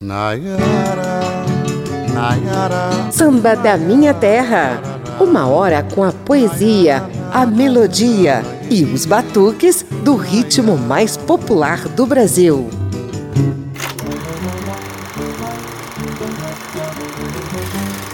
Nayara, Nayara. Samba da Minha Terra. Uma hora com a poesia, a melodia e os batuques do ritmo mais popular do Brasil.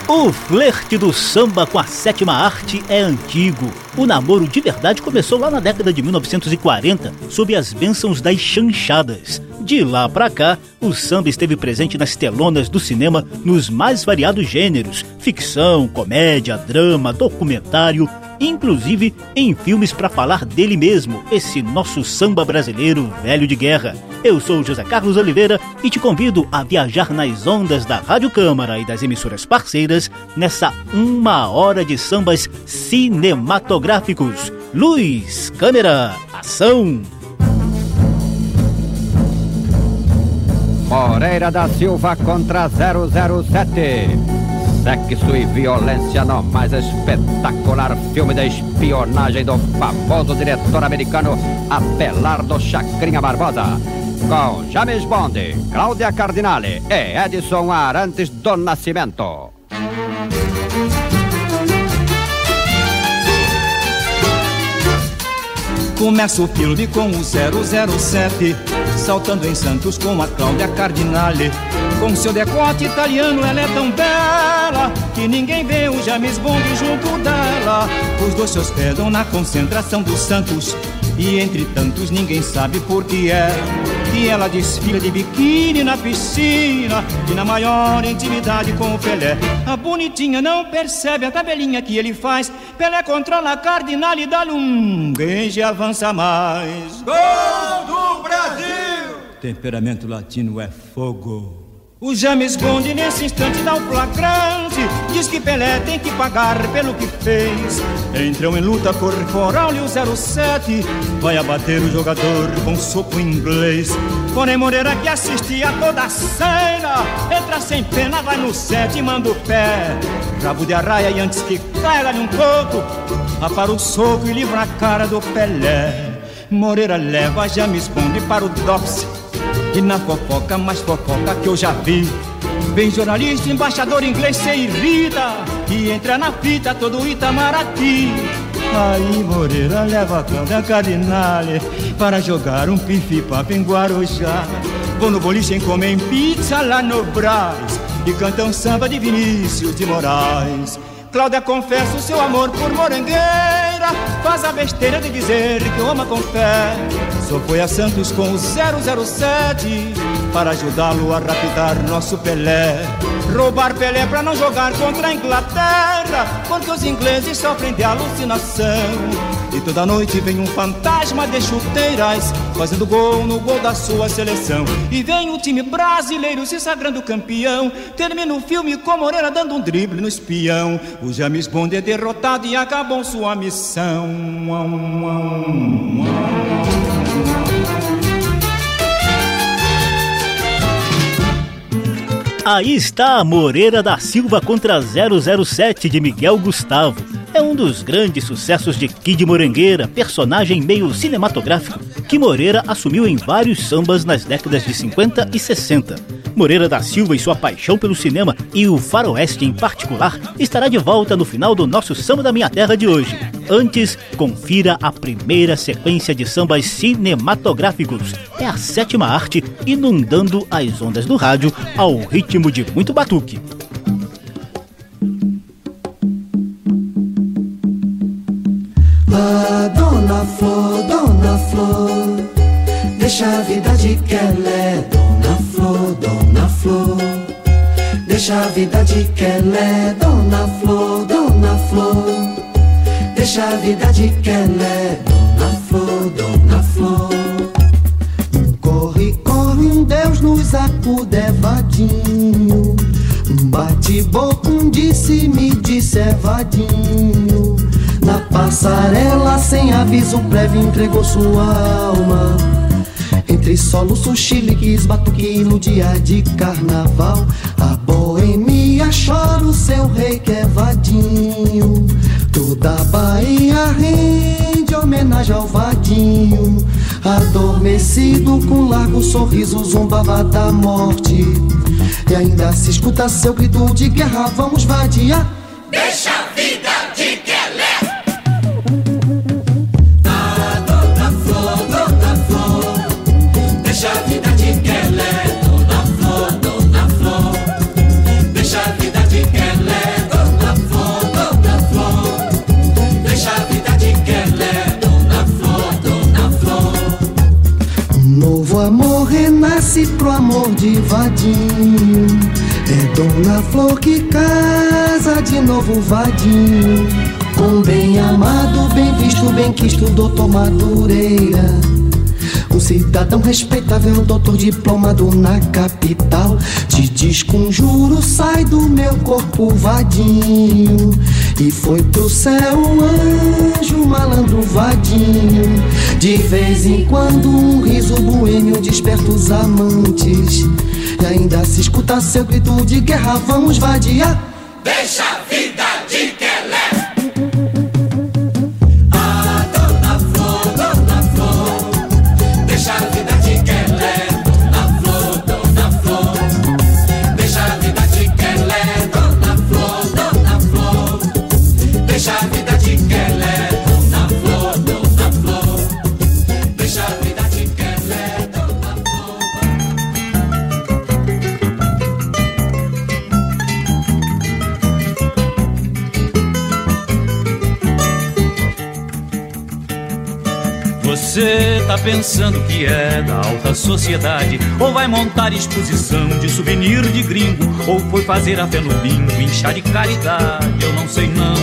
O flerte do samba com a sétima arte é antigo. O namoro de verdade começou lá na década de 1940, sob as bênçãos das chanchadas. De lá pra cá, o samba esteve presente nas telonas do cinema nos mais variados gêneros: ficção, comédia, drama, documentário, inclusive em filmes para falar dele mesmo, esse nosso samba brasileiro velho de guerra. Eu sou José Carlos Oliveira e te convido a viajar nas ondas da Rádio Câmara e das emissoras parceiras nessa uma hora de sambas cinematográficos. Luz, câmera, ação! Moreira da Silva contra 007. Sexo e violência no mais espetacular filme de espionagem do famoso diretor americano Abelardo Chacrinha Barbosa. Com James Bond, Cláudia Cardinale e Edson Arantes do Nascimento. Começa o filme com o 007 Saltando em Santos com a Cláudia Cardinale. Com seu decote italiano ela é tão bela Que ninguém vê o James Bond junto dela. Os dois se hospedam na concentração dos Santos. E entre tantos ninguém sabe por que é. Que ela desfila de biquíni na piscina E na maior intimidade com o Pelé. A bonitinha não percebe a tabelinha que ele faz. Pelé controla a Cardinale e dá-lhe um beijo e avança mais. Gol do Brasil! Temperamento latino é fogo. O James Bond nesse instante dá o flagrante. Diz que Pelé tem que pagar pelo que fez. Entram em luta corporal e o 07 Vai abater o jogador com soco inglês. Porém Moreira que assistia toda a cena Entra sem pena, vai no set e manda o pé. Rabo de arraia e antes que caia lhe um coco Apara o soco e livra a cara do Pelé. Moreira leva James Bond para o DOPS e na fofoca, mais fofoca que eu já vi. Vem jornalista, embaixador inglês se irrita E entra na fita todo Itamaraty. Aí Moreira leva a Cláudia Cardinale Para jogar um pife-papo em Guarujá Vou no boliche comer pizza lá no Brás E cantam samba de Vinícius de Moraes Cláudia confessa o seu amor por morangueira. Faz a besteira de dizer que o ama com fé Só foi a Santos com o 007 Para ajudá-lo a rapidar nosso Pelé. Roubar Pelé pra não jogar contra a Inglaterra Porque os ingleses sofrem de alucinação E toda noite vem um fantasma de chuteiras Fazendo gol no gol da sua seleção. E vem o time brasileiro se sagrando campeão. Termina o filme com Moreira dando um drible no espião. O James Bond é derrotado e acabou sua missão. Aí está a Moreira da Silva contra 007 de Miguel Gustavo. É um dos grandes sucessos de Kid Morangueira, personagem meio cinematográfico, que Moreira assumiu em vários sambas nas décadas de 50 e 60. Moreira da Silva e sua paixão pelo cinema e o faroeste em particular estará de volta no final do nosso Samba da Minha Terra de hoje. Antes, confira a primeira sequência de sambas cinematográficos. É a sétima arte inundando as ondas do rádio ao ritmo de muito batuque. Flor, dona Flor, deixa a vida de Kelé, dona Flor, dona Flor. Deixa a vida de Kelé, dona Flor, dona Flor. Deixa a vida de Kelé, dona Flor, dona Flor. Corre, corre, um Deus nos acuda, é vadinho. Um bate-boca, um disse-me, disse é vadinho. Na passarela, sem aviso prévio, entregou sua alma. Entre soluços, chiliques, batuque no dia de carnaval. A boemia chora o seu rei que é vadinho. Toda a Bahia rende homenagem ao vadinho. Adormecido com largo sorriso, zombava da morte. E ainda se escuta seu grito de guerra, vamos vadiar. Deixa novo amor renasce pro amor de vadinho. É Dona Flor que casa de novo vadinho Com bem amado, bem visto, bem quisto, doutor Madureira um cidadão respeitável, doutor diplomado na capital. Te desconjuro, sai do meu corpo vadinho. E foi pro céu um anjo malandro vadinho. De vez em quando um riso boêmio desperta os amantes. E ainda se escuta seu grito de guerra, vamos vadiar. Deixa a tá pensando que é da alta sociedade Ou vai montar exposição de souvenir de gringo Ou foi fazer a fé no bingo, inchar de caridade Eu não sei não,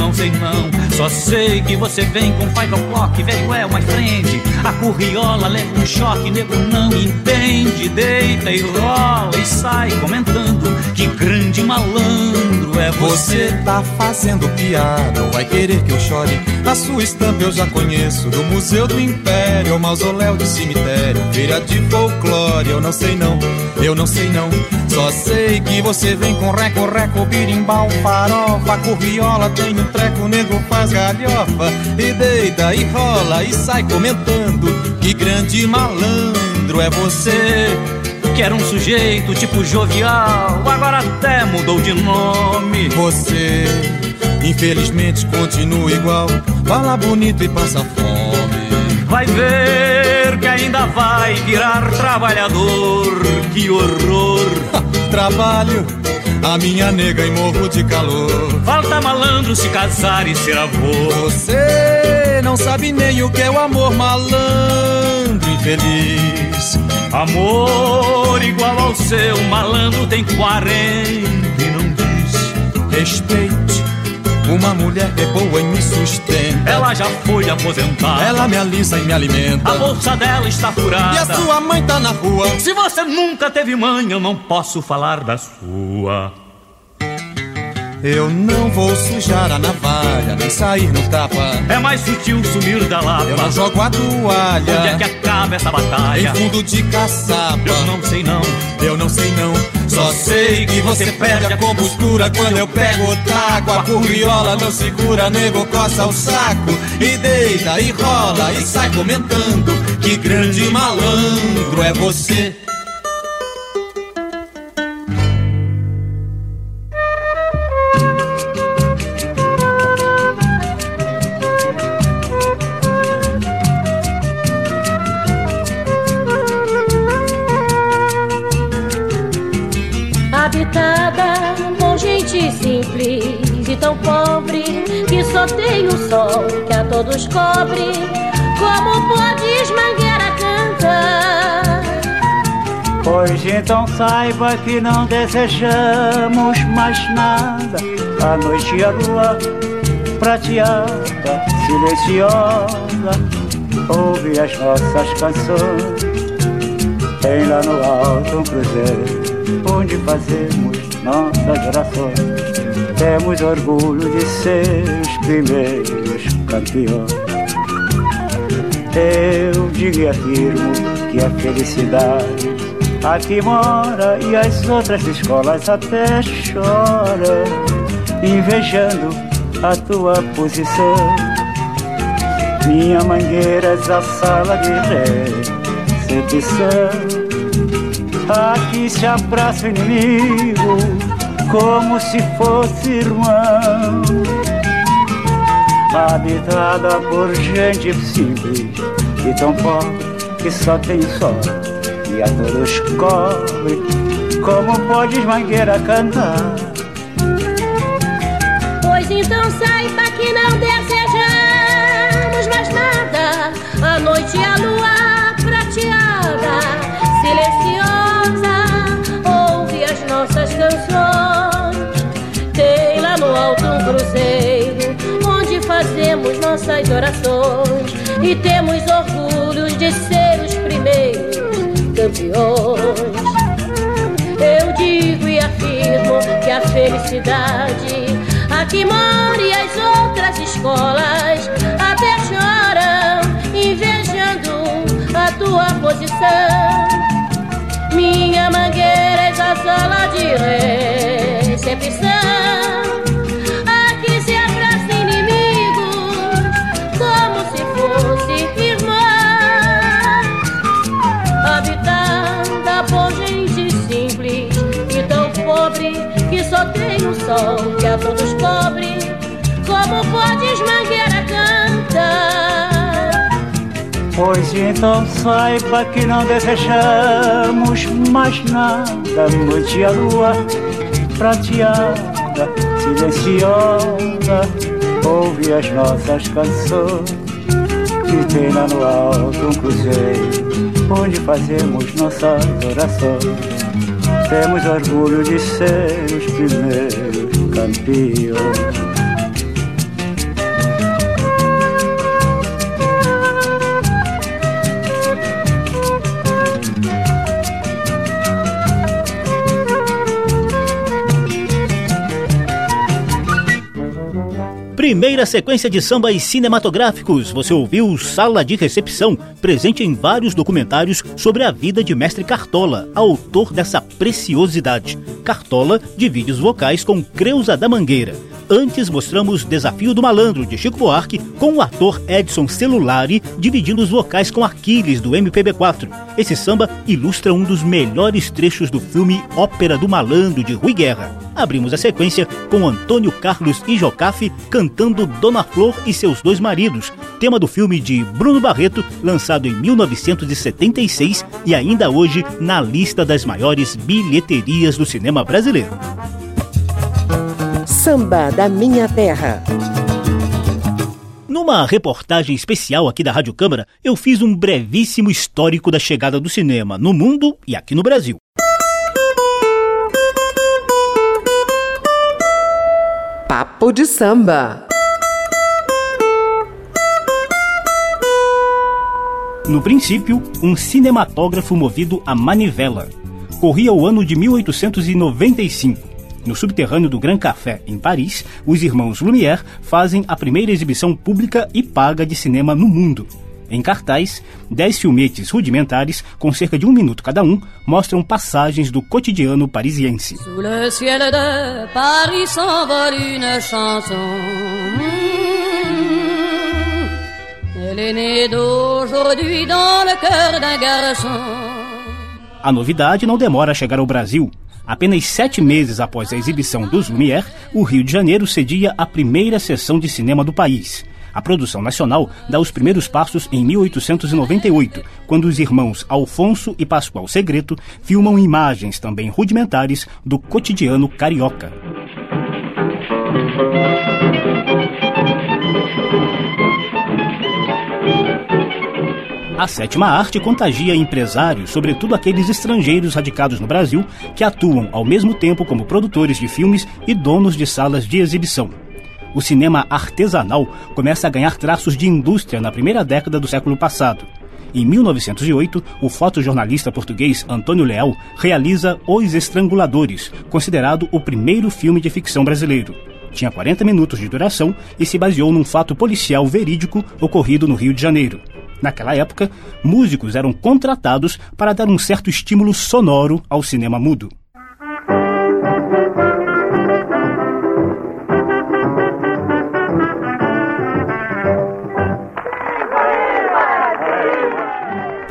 não sei não. Só sei que você vem com five o'clock Velho é uma frente, a curriola leva um choque Nego não entende, deita e rola E sai comentando que grande malandro é você. Você tá fazendo piada ou vai querer que eu chore? A sua estampa eu já conheço do Museu do Império, mausoléu de cemitério, feira de folclore. Eu não sei não, eu não sei não. Só sei que você vem com reco, reco, birimbau, farofa, curriola, tem um treco, nego faz galhofa e deita e rola e sai comentando que grande malandro é você. Que era um sujeito tipo jovial, agora até mudou de nome. Você, infelizmente, continua igual, fala bonito e passa fome. Vai ver ainda vai virar trabalhador. Que horror! Trabalho, a minha nega e morro de calor. Falta malandro se casar e ser avô. Você não sabe nem o que é o amor malandro infeliz. Amor igual ao seu, malandro tem 40 e não diz. Respeite, uma mulher é boa e me sustenta. Ela já foi aposentada. Ela me alisa e me alimenta. A bolsa dela está furada. E a sua mãe tá na rua. Se você nunca teve mãe, eu não posso falar da sua. Eu não vou sujar a navalha, nem sair no tapa. É mais sutil sumir da lava. Eu não jogo a toalha. Onde é que acaba essa batalha? Em fundo de caçapa. Eu não sei não. Eu não sei não. Só sei que você perde a compostura quando eu pego o taco. A curriola não segura, nego coça o saco. E deita e rola e sai comentando que grande malandro é você. Simples e tão pobre que só tem o sol que a todos cobre. Como podes Mangueira cantar? Pois então saiba que não desejamos mais nada. A noite e a lua prateada, silenciosa, ouve as nossas canções. Tem lá no alto um cruzeiro onde fazemos nossas orações. Temos orgulho de ser os primeiros campeões. Eu digo e afirmo que a felicidade aqui mora e as outras escolas até choram, invejando a tua posição. Minha mangueira é a sala de recepção. Aqui se abraça o inimigo como se fosse irmão. Habitada por gente simples e tão pobre que só tem sol e a todos cobre. Como podes, mangueira, cantar? Pois então saiba que não desejamos mais nada. A noite e a lua nossas orações. E temos orgulhos de ser os primeiros campeões. Eu digo e afirmo que a felicidade aqui mora e as outras escolas até choram, invejando a tua posição. Minha mangueira é a sala de recepção. Sol que a todos cobre. Como podes, mangueira, cantar? Pois então saiba que não desejamos mais nada. Noite a lua prateada, silenciosa, ouve as nossas canções. E tem lá no alto um cruzeiro, onde fazemos nossas orações. Temos orgulho de ser os primeiros campeões. Primeira sequência de sambas cinematográficos. Você ouviu Sala de Recepção, presente em vários documentários sobre a vida de Mestre Cartola, autor dessa preciosidade. Cartola de vídeos vocais com Creuza da Mangueira. Antes mostramos Desafio do Malandro, de Chico Buarque, com o ator Edson Celulari dividindo os vocais com Aquiles, do MPB4. Esse samba ilustra um dos melhores trechos do filme Ópera do Malandro, de Rui Guerra. Abrimos a sequência com Antônio Carlos e Jocafe cantando Dona Flor e seus dois maridos, tema do filme de Bruno Barreto, lançado em 1976 e ainda hoje na lista das maiores bilheterias do cinema brasileiro. Samba da Minha Terra. Numa reportagem especial aqui da Rádio Câmara, eu fiz um brevíssimo histórico da chegada do cinema no mundo e aqui no Brasil. Papo de samba. No princípio, um cinematógrafo movido a manivela. Corria o ano de 1895. No subterrâneo do Grand Café, em Paris, os irmãos Lumière fazem a primeira exibição pública e paga de cinema no mundo. Em cartaz, dez filmetes rudimentares, com cerca de um minuto cada um, mostram passagens do cotidiano parisiense. Sous le ciel de Paris s'envole une chanson. Garçon. A novidade não demora a chegar ao Brasil. Apenas sete meses após a exibição dos Lumière, o Rio de Janeiro cedia a primeira sessão de cinema do país. A produção nacional dá os primeiros passos em 1898, quando os irmãos Alfonso e Pascoal Segreto filmam imagens também rudimentares do cotidiano carioca. A sétima arte contagia empresários, sobretudo aqueles estrangeiros radicados no Brasil, que atuam ao mesmo tempo como produtores de filmes e donos de salas de exibição. O cinema artesanal começa a ganhar traços de indústria na primeira década do século passado. Em 1908, o fotojornalista português Antônio Leal realiza Os Estranguladores, considerado o primeiro filme de ficção brasileiro. Tinha 40 minutos de duração e se baseou num fato policial verídico ocorrido no Rio de Janeiro. Naquela época, músicos eram contratados para dar um certo estímulo sonoro ao cinema mudo.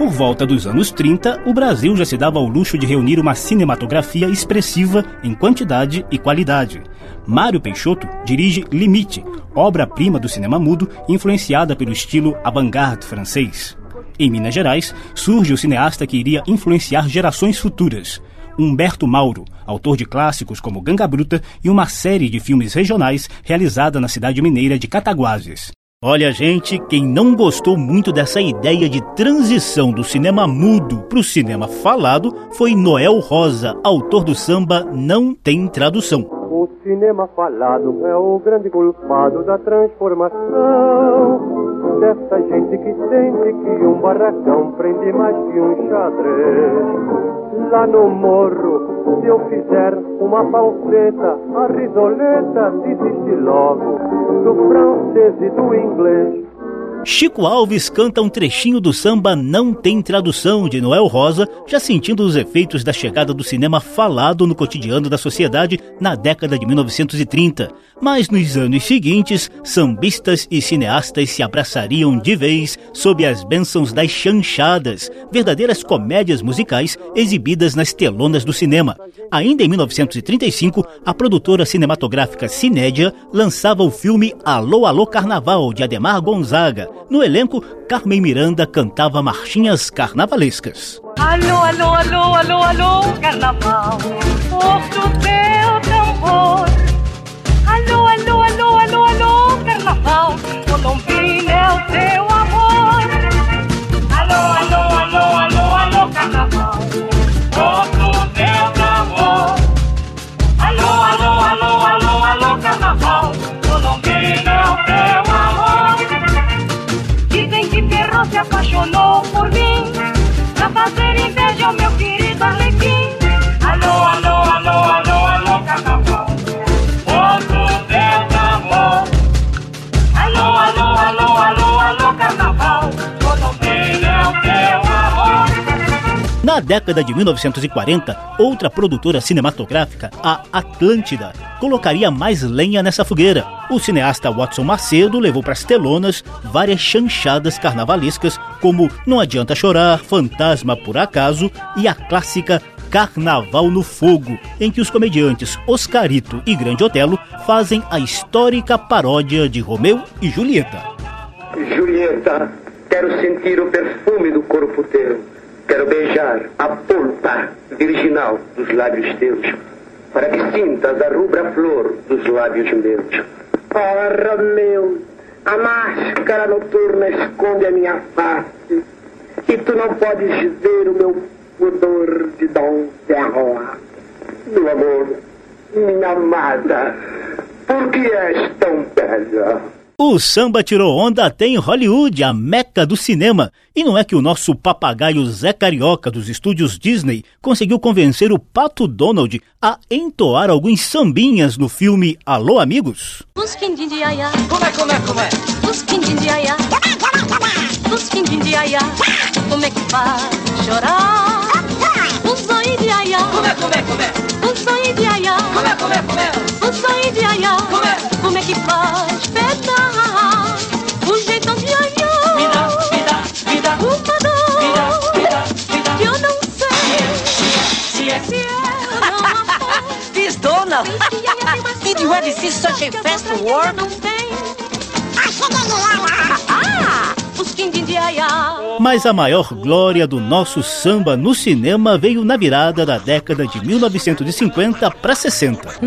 Por volta dos anos 30, o Brasil já se dava ao luxo de reunir uma cinematografia expressiva em quantidade e qualidade. Mário Peixoto dirige Limite, obra-prima do cinema mudo influenciada pelo estilo avant-garde francês. Em Minas Gerais, surge o cineasta que iria influenciar gerações futuras. Humberto Mauro, autor de clássicos como Ganga Bruta e uma série de filmes regionais realizada na cidade mineira de Cataguases. Olha, gente, quem não gostou muito dessa ideia de transição do cinema mudo para o cinema falado foi Noel Rosa, autor do samba Não Tem Tradução. O cinema falado é o grande culpado da transformação dessa gente que sente que um barracão prende mais que um xadrez. Lá no morro, se eu fizer uma falseta, a risoleta desiste logo do francês e do inglês. Chico Alves canta um trechinho do samba Não Tem Tradução de Noel Rosa, já sentindo os efeitos da chegada do cinema falado no cotidiano da sociedade na década de 1930. Mas nos anos seguintes, sambistas e cineastas se abraçariam de vez sob as bênçãos das chanchadas, verdadeiras comédias musicais exibidas nas telonas do cinema. Ainda em 1935, a produtora cinematográfica Cinédia lançava o filme Alô Alô Carnaval, de Ademar Gonzaga. No elenco, Carmen Miranda cantava marchinhas carnavalescas. Alô, alô, alô, alô, alô, carnaval, ouço teu tambor. Alô, alô, alô, alô, alô, carnaval, Colombina década de 1940, outra produtora cinematográfica, a Atlântida, colocaria mais lenha nessa fogueira. O cineasta Watson Macedo levou para as telonas várias chanchadas carnavalescas, como Não Adianta Chorar, Fantasma por Acaso e a clássica Carnaval no Fogo, em que os comediantes Oscarito e Grande Otelo fazem a histórica paródia de Romeu e Julieta. Julieta, quero sentir o perfume do corpo teu. Quero beijar a polpa virginal dos lábios teus, para que sintas a rubra flor dos lábios meus. Oh, Romeu, a máscara noturna esconde a minha face, e tu não podes ver o meu pudor de Dom Serroa. Meu amor, minha amada, por que és tão bela? O samba tirou onda até em Hollywood, a meca do cinema. E não é que o nosso papagaio Zé Carioca dos estúdios Disney conseguiu convencer o Pato Donald a entoar alguns sambinhas no filme Alô Amigos? Os quindim de aiá, Como é, como é, como é? como é que faz chorar? Os zói de aiá, Como é, como é, como é? zói de aiá, Como é, como é, como é? os zói de aiá, Como é? como é que faz Mais Did you ever see such a fast. Ah. Mas a maior glória do nosso samba no cinema veio na virada da década de 1950 para 60.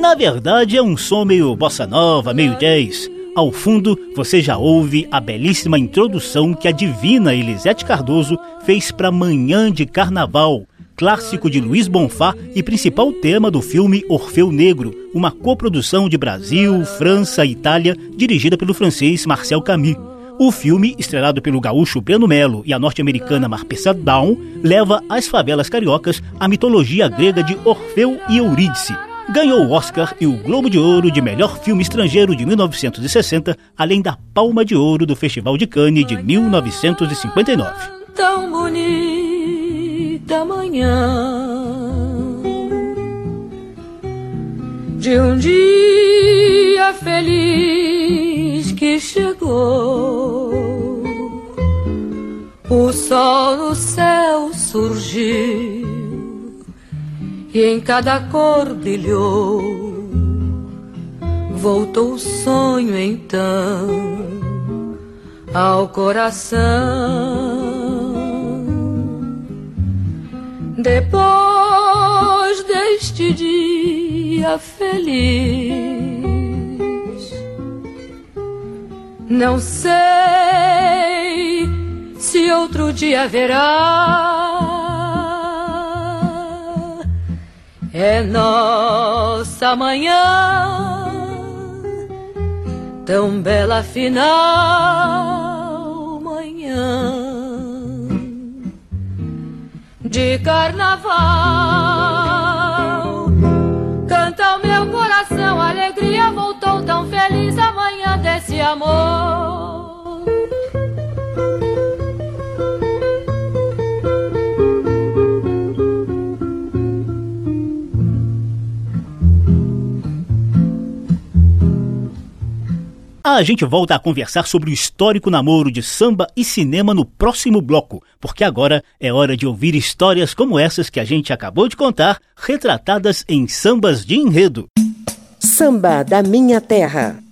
Na verdade, é um som meio bossa nova, meio jazz. Ao fundo, você já ouve a belíssima introdução que a divina Elisete Cardoso fez para Manhã de Carnaval, clássico de Luiz Bonfá e principal tema do filme Orfeu Negro, uma coprodução de Brasil, França e Itália, dirigida pelo francês Marcel Camus. O filme, estrelado pelo gaúcho Breno Melo e a norte-americana Marpessa Down, leva às favelas cariocas a mitologia grega de Orfeu e Eurídice ganhou o Oscar e o Globo de Ouro de Melhor Filme Estrangeiro de 1960, além da Palma de Ouro do Festival de Cannes de 1959. Tão bonita manhã de um dia feliz que chegou. O sol no céu surgiu e em cada cor brilhou. Voltou o sonho então ao coração. Depois deste dia feliz, não sei se outro dia haverá é nossa manhã, tão bela final manhã de carnaval. Canta o meu coração, alegria voltou tão feliz amanhã desse amor. a gente volta a conversar sobre o histórico namoro de samba e cinema no próximo bloco, porque agora é hora de ouvir histórias como essas que a gente acabou de contar, retratadas em sambas de enredo. Samba da Minha Terra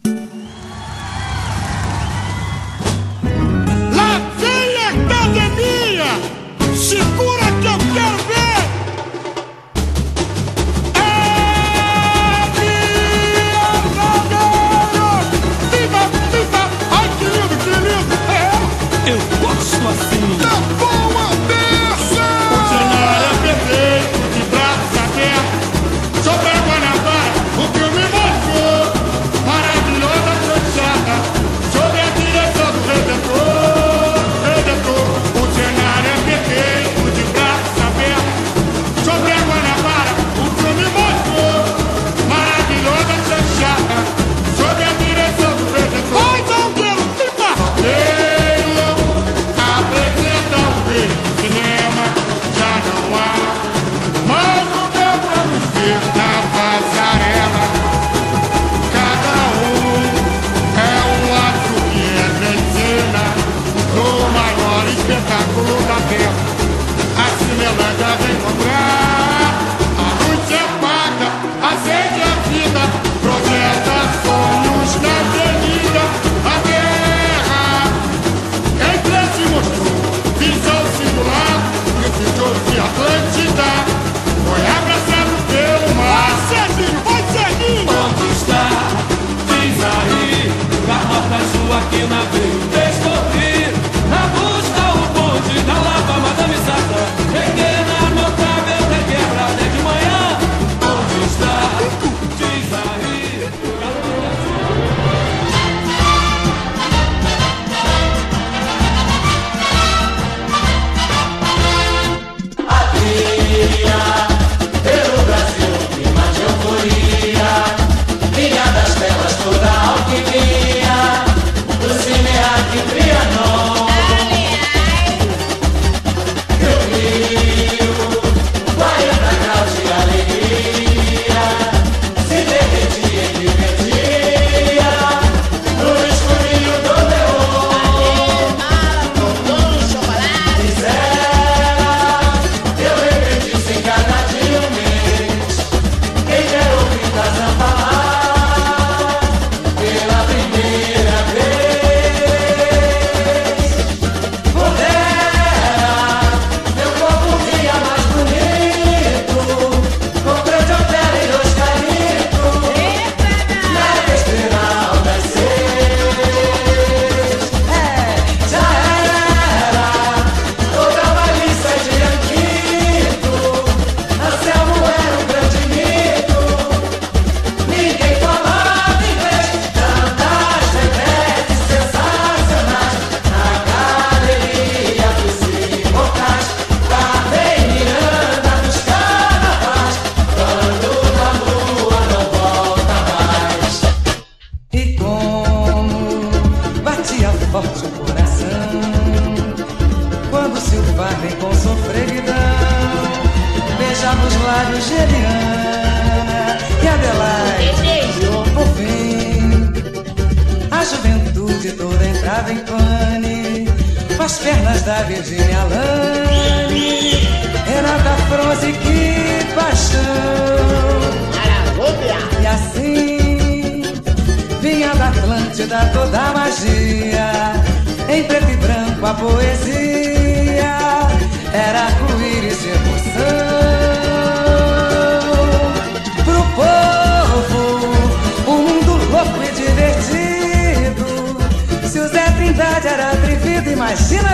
vecina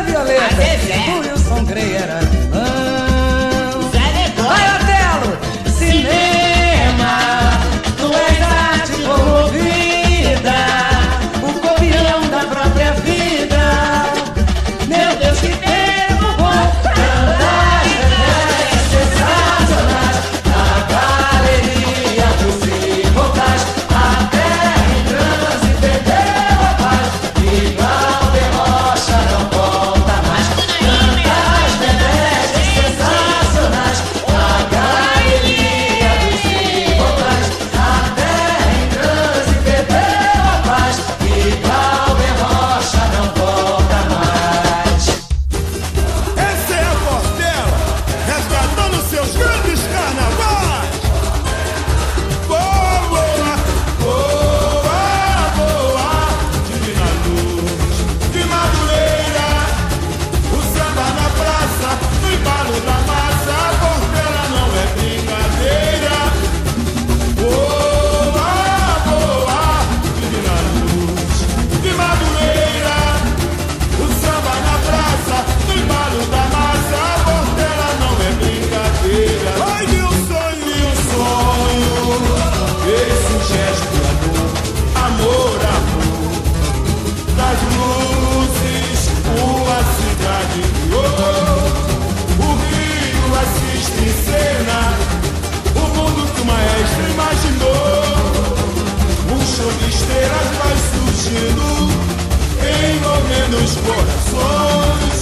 os corações.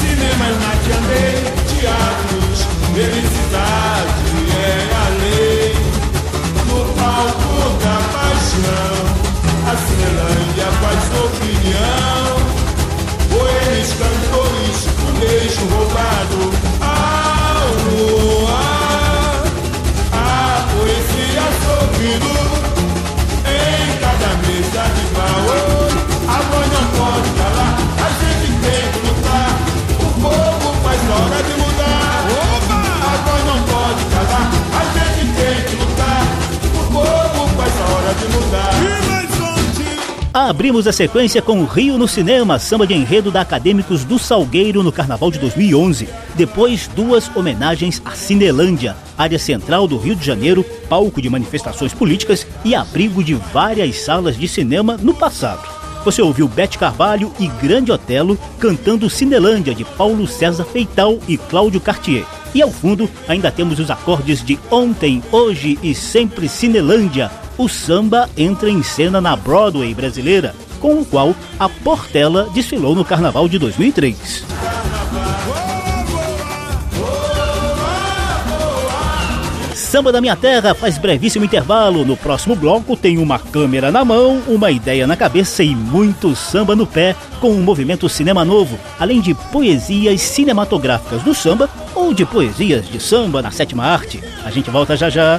Cinemas na Tiandê, teatros, felicidade é a lei. No palco da paixão, a Cinelândia faz opinião. Poemas, cantores, um beijo roubado Abrimos a sequência com Rio no Cinema, samba de enredo da Acadêmicos do Salgueiro no Carnaval de 2011. Depois, duas homenagens à Cinelândia, área central do Rio de Janeiro, palco de manifestações políticas e abrigo de várias salas de cinema no passado. Você ouviu Bete Carvalho e Grande Otelo cantando Cinelândia de Paulo César Feital e Cláudio Cartier. E ao fundo ainda temos os acordes de Ontem, Hoje e Sempre Cinelândia. O samba entra em cena na Broadway brasileira, com o qual a Portela desfilou no Carnaval de 2003. Samba da Minha Terra faz brevíssimo intervalo. No próximo bloco tem uma câmera na mão, uma ideia na cabeça e muito samba no pé com o movimento Cinema Novo, além de poesias cinematográficas do samba ou de poesias de samba na sétima arte. A gente volta já já.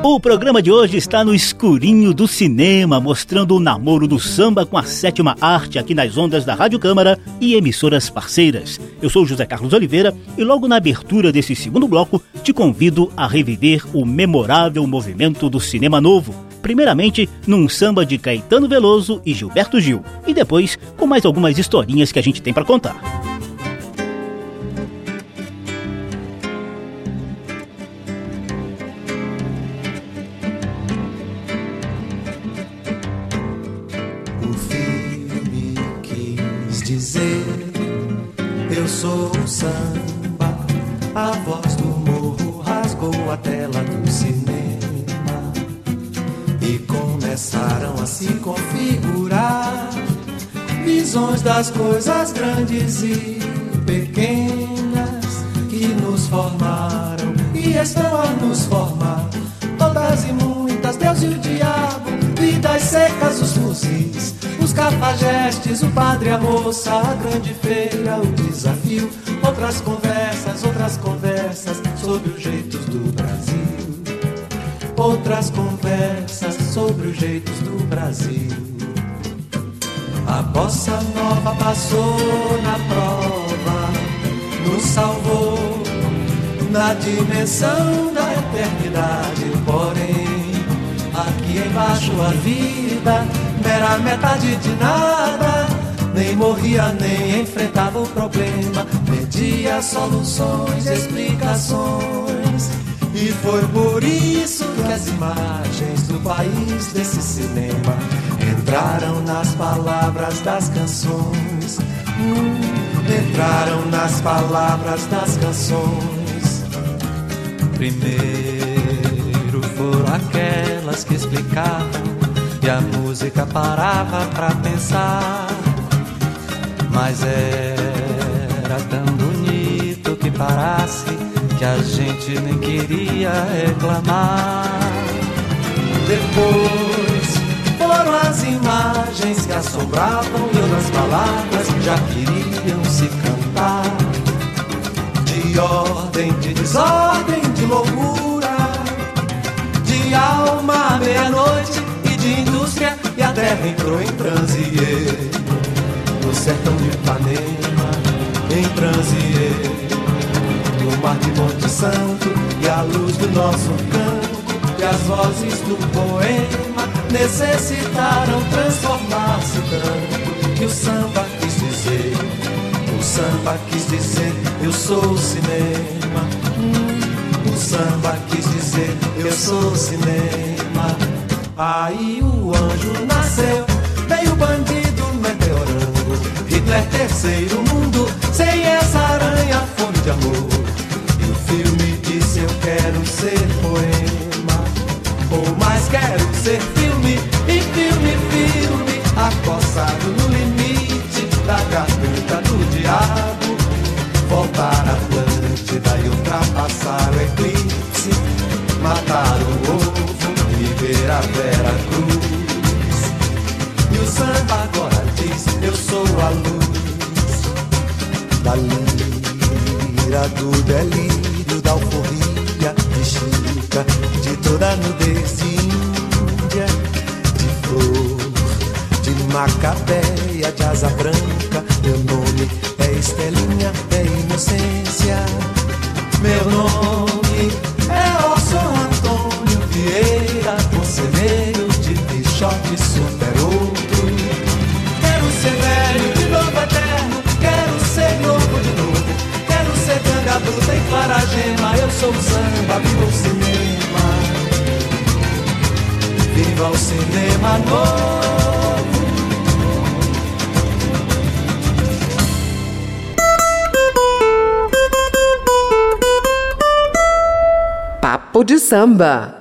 O programa de hoje está no escurinho do cinema, mostrando o namoro do samba com a sétima arte aqui nas ondas da Rádio Câmara e emissoras parceiras. Eu sou José Carlos Oliveira e logo na abertura desse segundo bloco te convido a reviver o memorável movimento do cinema novo. Primeiramente num samba de Caetano Veloso e Gilberto Gil, e depois com mais algumas historinhas que a gente tem para contar. Das coisas grandes e pequenas que nos formaram e estão a nos formar. Todas e muitas, Deus e o diabo, vidas secas, os fuzis, os cafajestes, o padre, a moça, a grande feira, o desafio. Outras conversas, outras conversas sobre os jeitos do Brasil. Outras conversas sobre os jeitos do Brasil. A bossa nova passou na prova, nos salvou na dimensão da eternidade. Porém, aqui embaixo a vida era metade de nada. Nem morria, nem enfrentava o problema, pedia soluções, explicações. E foi por isso que as imagens do país desse cinema entraram nas palavras das canções. Entraram nas palavras das canções. Primeiro foram aquelas que explicavam e a música parava pra pensar. Mas era tão bonito que parasse que a gente nem queria reclamar. Depois as imagens que assombravam e outras palavras já queriam se cantar. De ordem, de desordem, de loucura, de alma meia-noite e de indústria, e a terra entrou em transe. No sertão de Ipanema, em transe no mar de Monte Santo e a luz do nosso campo e as vozes do poema necessitaram transformar-se tanto que o samba quis dizer, o samba quis dizer, eu sou o cinema. O samba quis dizer, eu sou o cinema. Aí o anjo nasceu, veio o bandido meteorando, Hitler terceiro mundo, sem essa aranha fome de amor. E o filme disse eu quero ser poema, ou mais quero ser filme, acossado no limite da garganta do diabo. Voltar a Atlântida e ultrapassar o eclipse, matar o ovo e ver a Vera Cruz. E o samba agora diz: Eu sou a luz da lira, do delírio, da alforria, de Chica, de toda nudez Macabeia, de asa branca. Meu nome é Estelinha, é inocência. Meu nome é Orson Antônio Vieira, conselheiro de Pichote Super Outro. Quero ser velho de novo eterno, quero ser novo de novo. Quero ser ganga bruta e clara gema, eu sou o samba, viva o cinema. Viva o cinema novo. Papo de samba.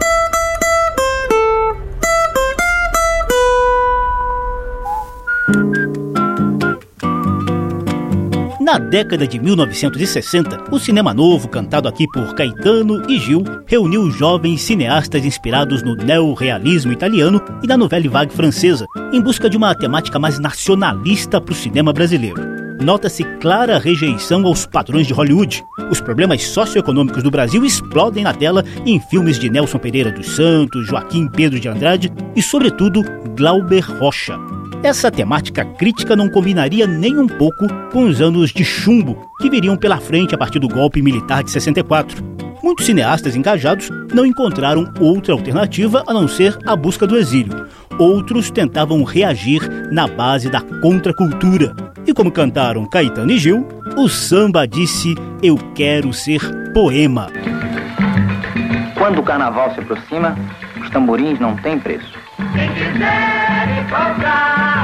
Na década de 1960, o cinema novo, cantado aqui por Caetano e Gil, reuniu jovens cineastas inspirados no neorrealismo italiano e na novela vague francesa, em busca de uma temática mais nacionalista para o cinema brasileiro. Nota-se clara rejeição aos padrões de Hollywood. Os problemas socioeconômicos do Brasil explodem na tela em filmes de Nelson Pereira dos Santos, Joaquim Pedro de Andrade e, sobretudo, Glauber Rocha. Essa temática crítica não combinaria nem um pouco com os anos de chumbo que viriam pela frente a partir do golpe militar de 64. Muitos cineastas engajados não encontraram outra alternativa a não ser a busca do exílio. Outros tentavam reagir na base da contracultura. E como cantaram Caetano e Gil, o samba disse: Eu quero ser poema. Quando o carnaval se aproxima, os tamborins não têm preço. Quem quiser encontrar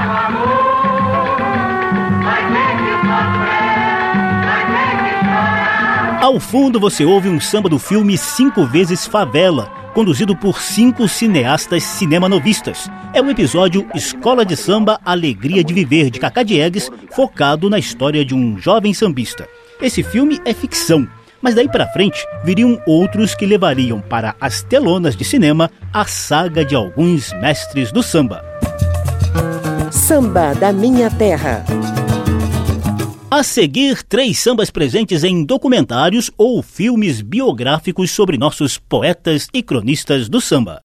Ao fundo você ouve um samba do filme Cinco Vezes Favela, conduzido por cinco cineastas cinemanovistas. É o episódio Escola de Samba Alegria de Viver, de Cacá Diegues, focado na história de um jovem sambista. Esse filme é ficção, mas daí para frente viriam outros que levariam para as telonas de cinema a saga de alguns mestres do samba. Samba da Minha Terra. A seguir, três sambas presentes em documentários ou filmes biográficos sobre nossos poetas e cronistas do samba.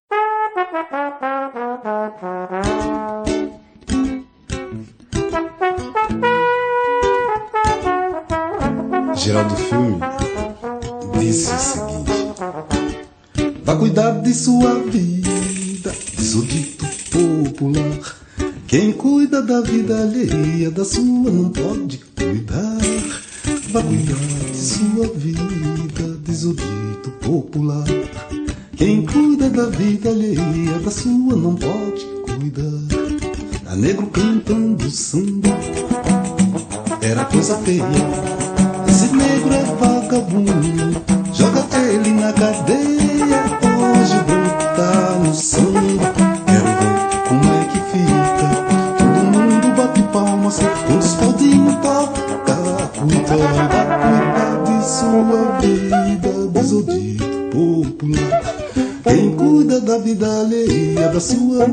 Geraldo Filme disse o seguinte: Vá cuidar de sua vida, diz o dito popular. Quem cuida da vida alheia, da sua não pode cuidar. Vá cuidar de sua vida, diz o dito popular. Quem cuida da vida alheia, da sua não pode cuidar. A negro cantando samba era coisa feia. Esse negro é vagabundo, joga ele na cadeia. Hoje branco da sua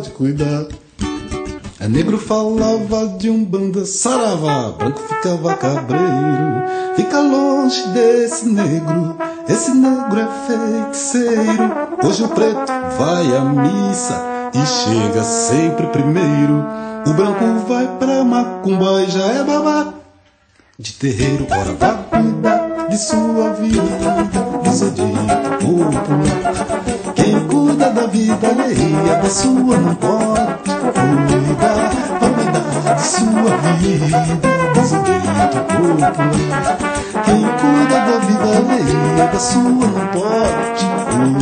pode cuidar. A negro falava de um banda saravá, branco ficava cabreiro. Fica longe desse negro, esse negro é feiticeiro. Hoje o preto vai à missa e chega sempre primeiro. O branco vai pra macumba e já é babá de terreiro. Ora vá cuidar de sua vida, diz o dito popular. Cuida da vida alheia, da sua não pode cuidar. Vai cuidar de sua vida, diz o dito. Quem cuida da vida alheia, da sua não pode cuidar.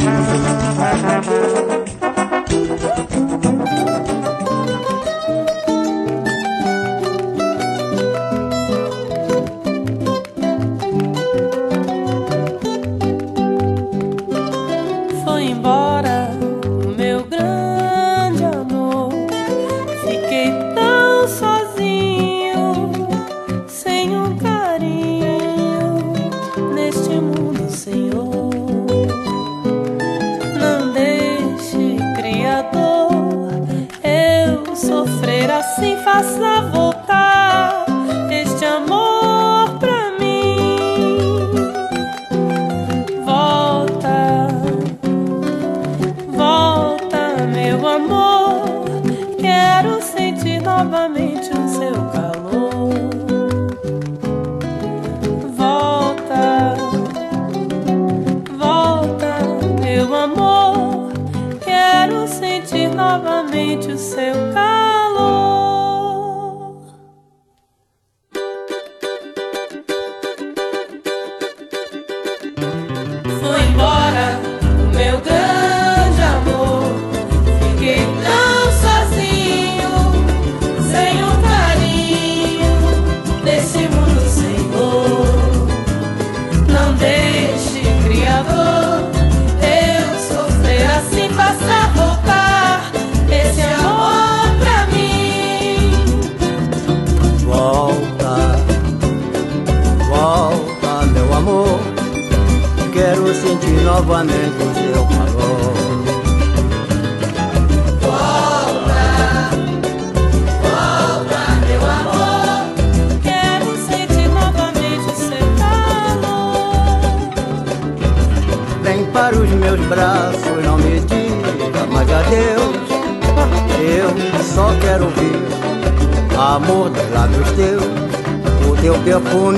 O teu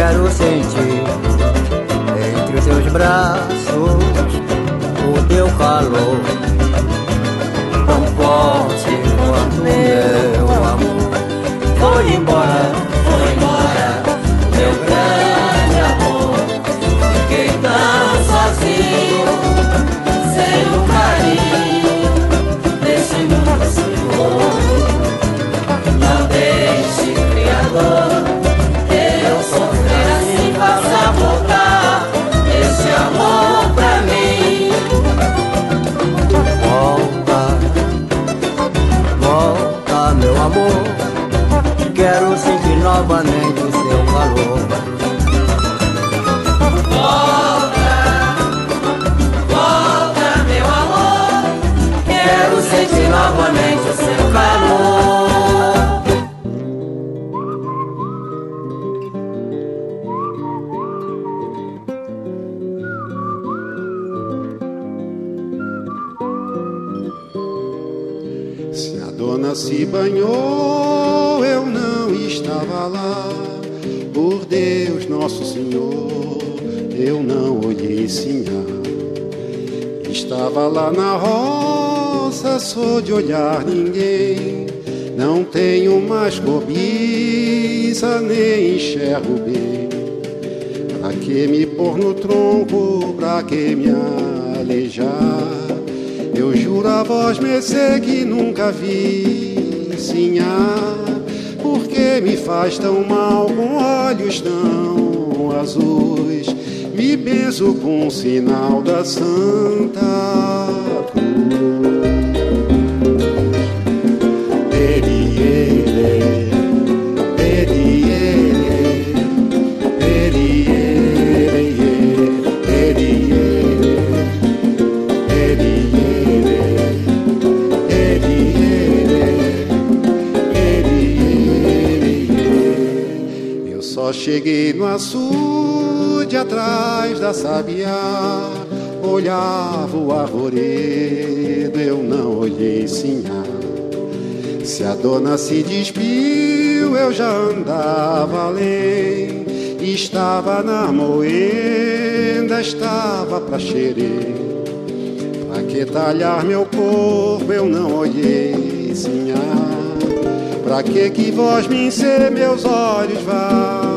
perfume. Mais cobiça, nem enxergo bem. Pra que me pôr no tronco, pra que me alejar? Eu juro a vós, mercê, que nunca vi sinhá. Por que me faz tão mal com olhos tão azuis? Me benzo com o sinal da Santa Cruz. Cheguei no açude atrás da sabiá. Olhava o arvoredo, eu não olhei sinhá. Se a dona se despiu, eu já andava além. Estava na moenda, estava pra xerê. Pra que talhar meu corpo, eu não olhei sinhá. Pra que que voz me encer, meus olhos furar?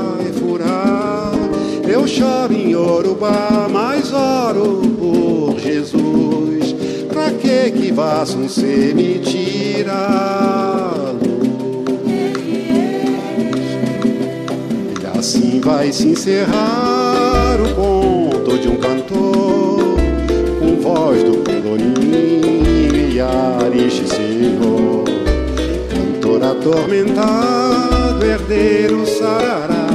Eu choro em Yorubá, mas oro por Jesus. Pra que que vassum se me E assim vai se encerrar o conto de um cantor com voz do Pelourinho e Ariche Senhor. Cantor atormentado, herdeiro sarará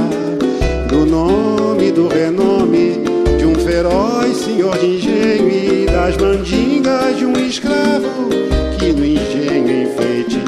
do nome, do renome de um feroz senhor de engenho e das mandingas de um escravo que no engenho enfeitiçou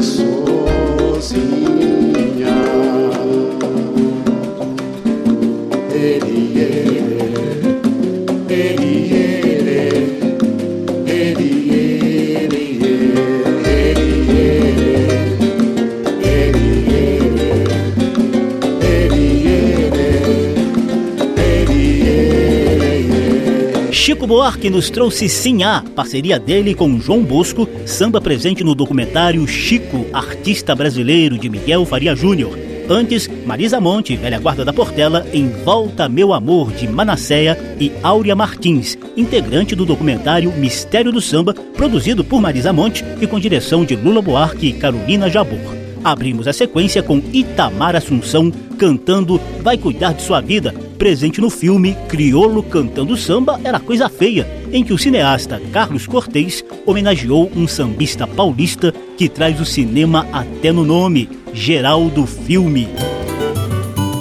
Chico Buarque nos trouxe Sinhá, parceria dele com João Bosco, samba presente no documentário Chico, artista brasileiro de Miguel Faria Júnior. Antes, Marisa Monte, velha guarda da Portela, em Volta Meu Amor, de Manasseia e Áurea Martins, integrante do documentário Mistério do Samba, produzido por Marisa Monte e com direção de Lula Buarque e Carolina Jabor. Abrimos a sequência com Itamar Assunção cantando Vai Cuidar de Sua Vida, presente no filme Criolo Cantando Samba Era Coisa Feia, em que o cineasta Carlos Cortez homenageou um sambista paulista que traz o cinema até no nome, Geraldo Filme.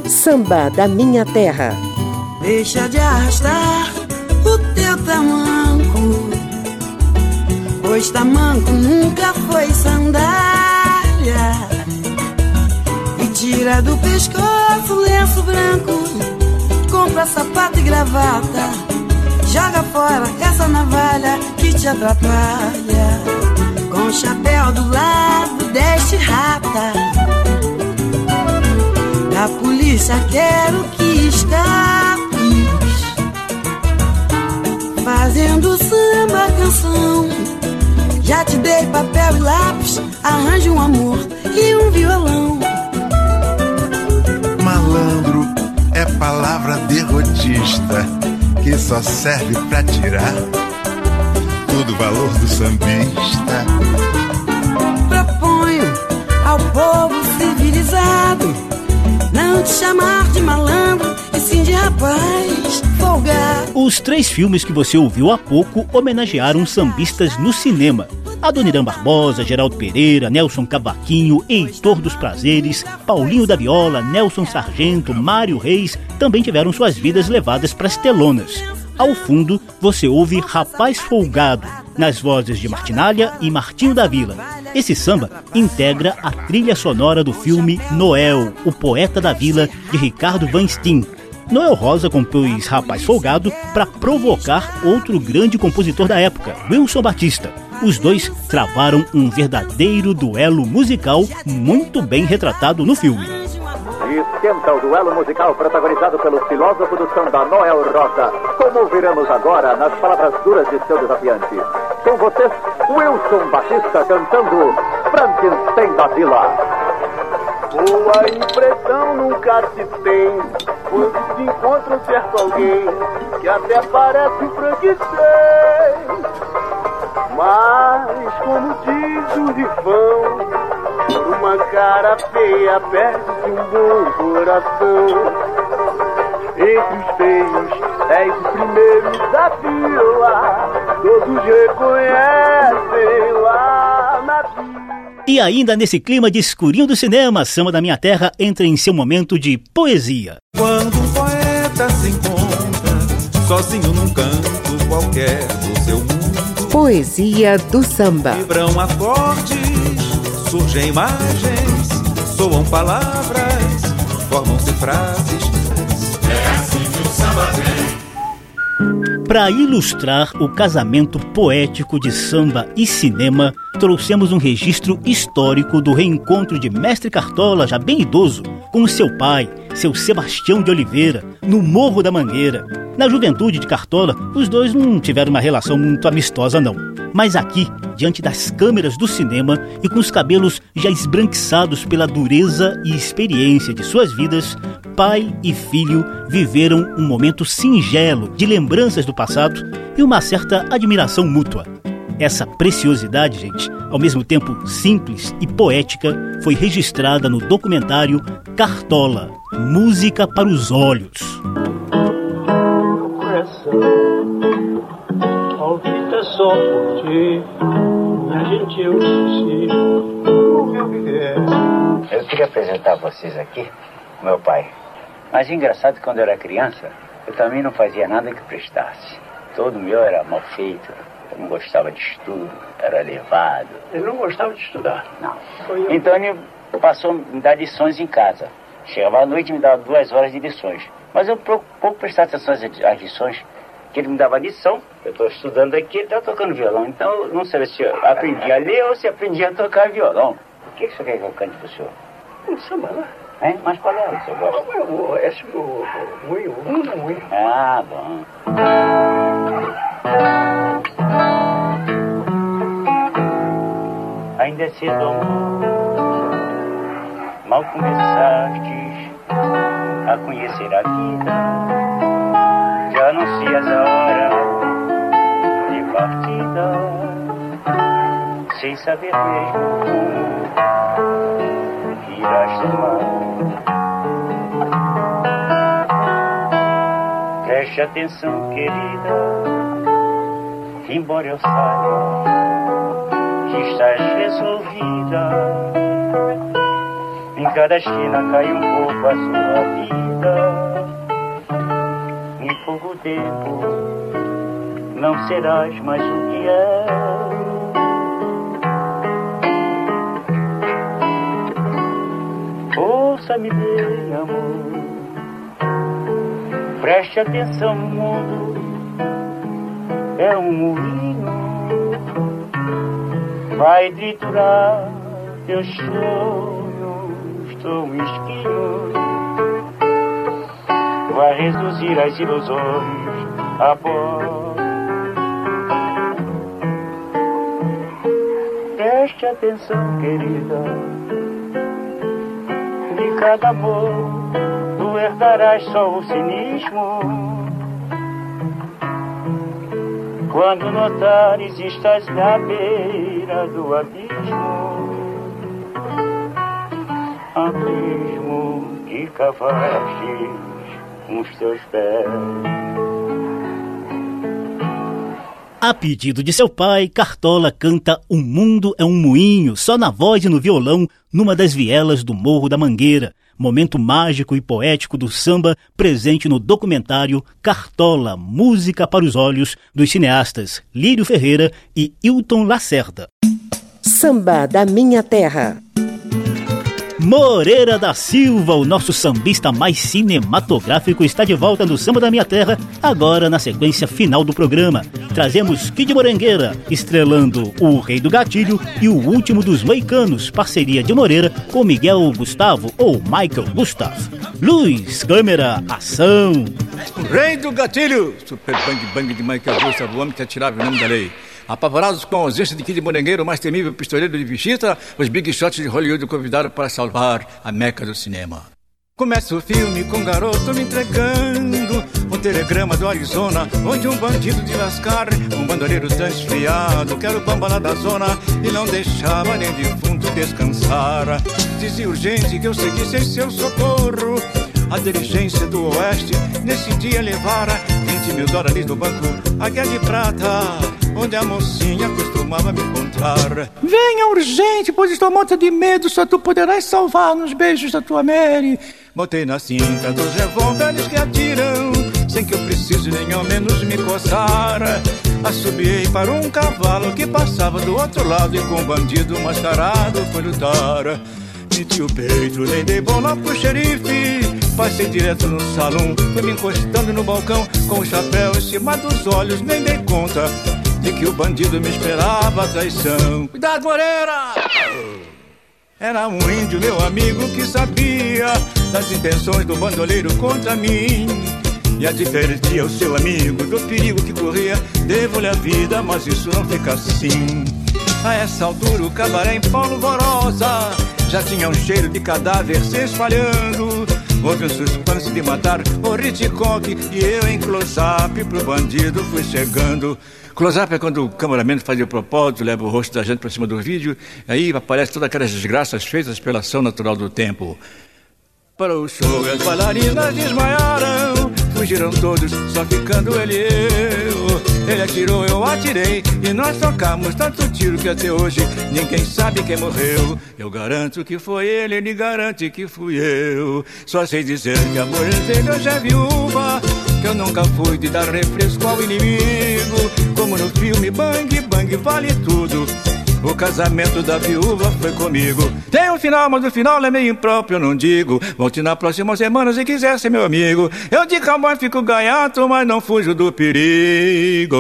Samba da Minha Terra. Deixa de arrastar o teu tamanco, pois tamanco nunca foi sandália. E tira do pescoço o lenço branco, compra sapato e gravata. Joga fora essa navalha que te atrapalha. Com o chapéu do lado deste rata. Da polícia quero que escapes. Fazendo samba canção. Já te dei papel e lápis. Arranje um amor e um violão. Palavra derrotista que só serve pra tirar todo o valor do sambista. Proponho ao povo civilizado não te chamar de malandro e sim de rapaz folgado. Os três filmes que você ouviu há pouco homenagearam sambistas no cinema. Adoniran Barbosa, Geraldo Pereira, Nelson Cavaquinho, Heitor dos Prazeres, Paulinho da Viola, Nelson Sargento, Mário Reis também tiveram suas vidas levadas para as telonas. Ao fundo, você ouve Rapaz Folgado, nas vozes de Martinalha e Martinho da Vila. Esse samba integra a trilha sonora do filme Noel, o Poeta da Vila, de Ricardo Van Steen. Noel Rosa compôs Rapaz Folgado para provocar outro grande compositor da época, Wilson Batista. Os dois travaram um verdadeiro duelo musical muito bem retratado no filme. Esquenta o duelo musical protagonizado pelo filósofo do samba Noel Rosa, como ouviremos agora nas palavras duras de seu desafiante. Com vocês, Wilson Batista cantando Frankenstein da Vila. Boa impressão nunca se tem quando se encontra um certo alguém que até parece um Frankenstein. Mas, como diz o rifão, uma cara feia perde um bom coração. Entre os feios, és o primeiro da fila, todos reconhecem lá na vila. E ainda nesse clima de escurinho do cinema, Samba da Minha Terra entra em seu momento de poesia. Quando um poeta se encontra sozinho num canto qualquer do seu mundo, Poesia do samba. vibram acordes, surgem imagens, soam palavras, formam-se frases. É assim que o samba vem. Para ilustrar o casamento poético de samba e cinema, trouxemos um registro histórico do reencontro de Mestre Cartola, já bem idoso, com seu pai, seu Sebastião de Oliveira, no Morro da Mangueira. Na juventude de Cartola, os dois não tiveram uma relação muito amistosa, não. Mas aqui, diante das câmeras do cinema e com os cabelos já esbranquiçados pela dureza e experiência de suas vidas, pai e filho viveram um momento singelo de lembranças do passado e uma certa admiração mútua. Essa preciosidade, gente, ao mesmo tempo simples e poética, foi registrada no documentário Cartola Música para os Olhos. coração. A vida só por ti, a gente eu o que eu queria apresentar a vocês aqui meu pai. Mas engraçado que quando eu era criança, eu também não fazia nada que prestasse. Todo meu era mal feito, eu não gostava de estudo, era levado. Ele não gostava de estudar. Não. Então ele passou a me dar lições em casa. Chegava à noite e me dava duas horas de lições. Mas eu pouco, prestava atenção às lições, que ele me dava lição. Eu estou estudando aqui, ele está tocando violão. Então eu não sei se eu aprendi a ler ou se aprendi a tocar violão. O que, que o senhor quer que eu cante para o senhor? Um samba lá. É? Mas qual é o que o senhor gosta? O- o- Esse o o- muito, muito, muito. Ah, bom. Cedo, amor. Mal começastes a conhecer a vida. Já anuncias a hora de partida. Sem saber mesmo como irás tomar. Preste atenção, querida, embora eu saiba que estás resolvida. Em cada esquina cai um pouco a sua vida. Em pouco tempo não serás mais o que é. Ouça-me bem, amor. Preste atenção no mundo é um moinho, vai triturar teus sonhos tão mesquinhos, vai reduzir as ilusões a pó. Preste atenção, querida, de cada amor tu herdarás só o cinismo. Quando notares estás na beira do abismo, abismo que cavaste com os teus pés. A pedido de seu pai, Cartola canta O Mundo é um Moinho, só na voz e no violão, numa das vielas do Morro da Mangueira. Momento mágico e poético do samba presente no documentário Cartola, Música para os Olhos, dos cineastas Lírio Ferreira e Hilton Lacerda. Samba da Minha Terra. Moreira da Silva, o nosso sambista mais cinematográfico, está de volta no Samba da Minha Terra, agora na sequência final do programa. Trazemos Kid Morangueira, estrelando O Rei do Gatilho e O Último dos Moicanos, parceria de Moreira com Miguel Gustavo ou Michael Gustav. Luz, câmera, ação. O Rei do Gatilho, super bang bang de Michael Gustav, o homem que atirava em nome da lei. Apavorados com a ausência de Kid Morangueiro, o mais temível pistoleiro de Vichita, os Big Shots de Hollywood o convidaram para salvar a meca do cinema. Começa o filme com um garoto me entregando um telegrama do Arizona, onde um bandido de lascar, um bandoleiro transfiado, que era o bamba lá da zona, e não deixava nem defunto descansar. Dizia urgente que eu seguisse em seu socorro. A diligência do oeste nesse dia levara 20 mil dólares do banco, a guerra de prata, onde a mocinha costumava me encontrar. Venha urgente, pois estou morta de medo, só tu poderás salvar nos beijos da tua Mary. Botei na cinta dos revólveres que atiram, sem que eu precise nem ao menos me coçar. Assobiei para um cavalo que passava do outro lado e com um bandido mascarado foi lutar. Meti o peito, nem dei bola pro xerife. Passei direto no salão, fui me encostando no balcão com o chapéu em cima dos olhos, nem dei conta de que o bandido me esperava a traição. Cuidado, Moreira! Era um índio, meu amigo, que sabia das intenções do bandoleiro contra mim. E advertia o seu amigo do perigo que corria. Devo-lhe a vida, mas isso não fica assim. A essa altura o cabaré em polvorosa já tinha um cheiro de cadáver se espalhando. Houve um suspense de matar o Hitchcock e eu em close-up pro bandido fui chegando. Close-up é quando o cameraman faz o propósito, leva o rosto da gente para cima do vídeo, aí aparece todas aquelas desgraças feitas pela ação natural do tempo. Para o show as bailarinas desmaiaram Fugiram todos, só ficando ele e eu. Ele atirou, eu atirei E nós tocamos tanto tiro que até hoje Ninguém sabe quem morreu. Eu garanto que foi ele, ele garante que fui eu. Só sei dizer que a mulher dele hoje é viúva Que eu nunca fui de dar refresco ao inimigo. Como no filme Bang Bang vale tudo o casamento da viúva foi comigo. Tem um final, mas o final é meio impróprio, eu não digo. Volte na próxima semana se quiser ser meu amigo. Eu de cowboy fico gaiato, mas não fujo do perigo.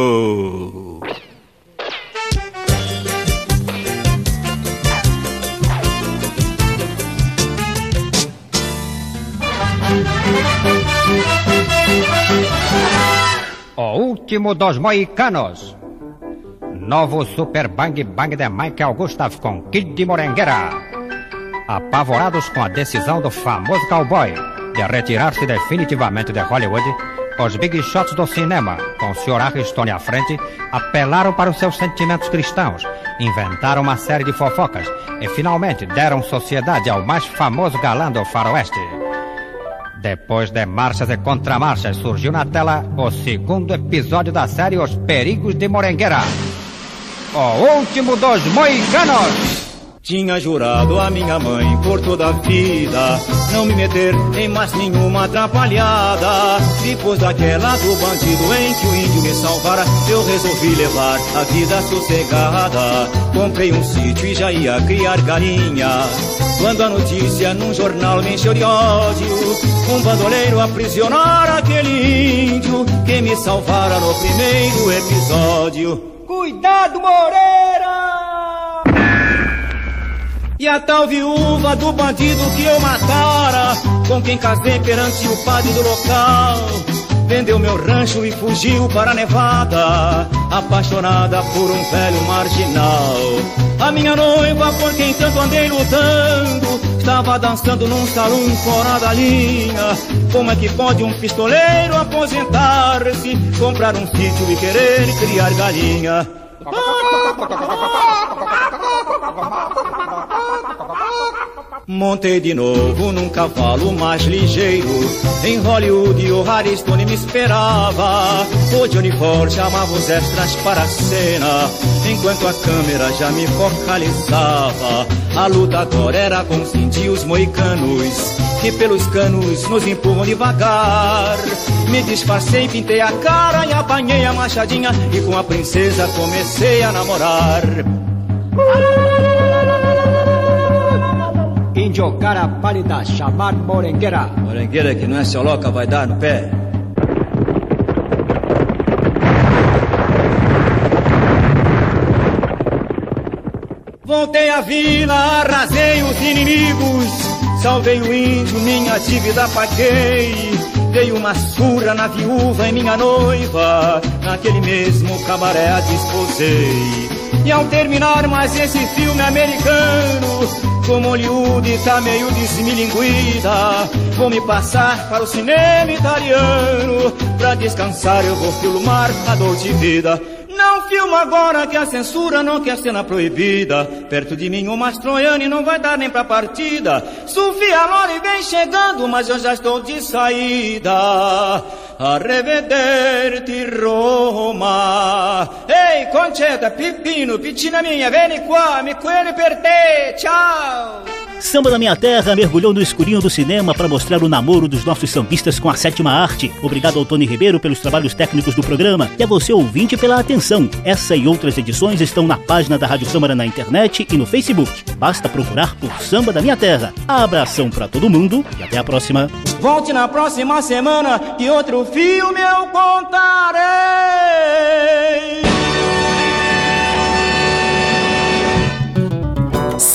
O último dos moicanos. Novo Super Bang Bang de Michael Gustav com Kid Morangueira. Apavorados com a decisão do famoso cowboy de retirar-se definitivamente de Hollywood, os big shots do cinema, com o Sr. Aristone à frente, apelaram para os seus sentimentos cristãos, inventaram uma série de fofocas e finalmente deram sociedade ao mais famoso galã do faroeste. Depois de marchas e contramarchas, surgiu na tela o segundo episódio da série Os Perigos de Morangueira. O último dos moicanos! Tinha jurado a minha mãe por toda a vida Não me meter em mais nenhuma atrapalhada Depois daquela do bandido em que o índio me salvara Eu resolvi levar a vida sossegada Comprei um sítio e já ia criar galinha Quando a notícia num jornal me encheu de ódio, um bandoleiro aprisionar aquele índio que me salvara no primeiro episódio. Cuidado, Moreira! E a tal viúva do bandido que eu matara, com quem casei perante o padre do local, vendeu meu rancho e fugiu para a Nevada, apaixonada por um velho marginal. A minha noiva, por quem tanto andei lutando, estava dançando num salão fora da linha. Como é que pode um pistoleiro aposentar-se, comprar um sítio e querer criar galinha? Montei de novo num cavalo mais ligeiro. Em Hollywood o Harry Stone me esperava. O Johnny Ford chamava os extras para a cena. Enquanto a câmera já me focalizava. A luta agora era com os índios moicanos. Que pelos canos nos empurram devagar. Me disfarcei, pintei a cara e apanhei a machadinha. E com a princesa comecei a namorar. Índio cara pálida, chamado morengueira. Morengueira que não é seu loca, vai dar no pé. Voltei à vila, arrasei os inimigos, salvei o índio, minha dívida paguei. Dei uma surra na viúva e minha noiva, naquele mesmo cabaré a desposei. E ao terminar mais esse filme americano, como Hollywood tá meio desmilinguida, vou me passar para o cinema italiano. Pra descansar eu vou filmar a dor de vida. Não filma agora que a censura não quer cena proibida. Perto de mim o Mastroianni não vai dar nem pra partida. Sofia Lore vem chegando, mas eu já estou de saída. a Roma. Ehi, concetta, Pippino, piccina mia, vieni qua, mi quelli per te, ciao! Samba da Minha Terra mergulhou no escurinho do cinema para mostrar o namoro dos nossos sambistas com a sétima arte. Obrigado ao Tony Ribeiro pelos trabalhos técnicos do programa e a você ouvinte pela atenção. Essa e outras edições estão na página da Rádio Câmara na internet e no Facebook. Basta procurar por Samba da Minha Terra. Abração para todo mundo e até a próxima. Volte na próxima semana que outro filme eu contarei.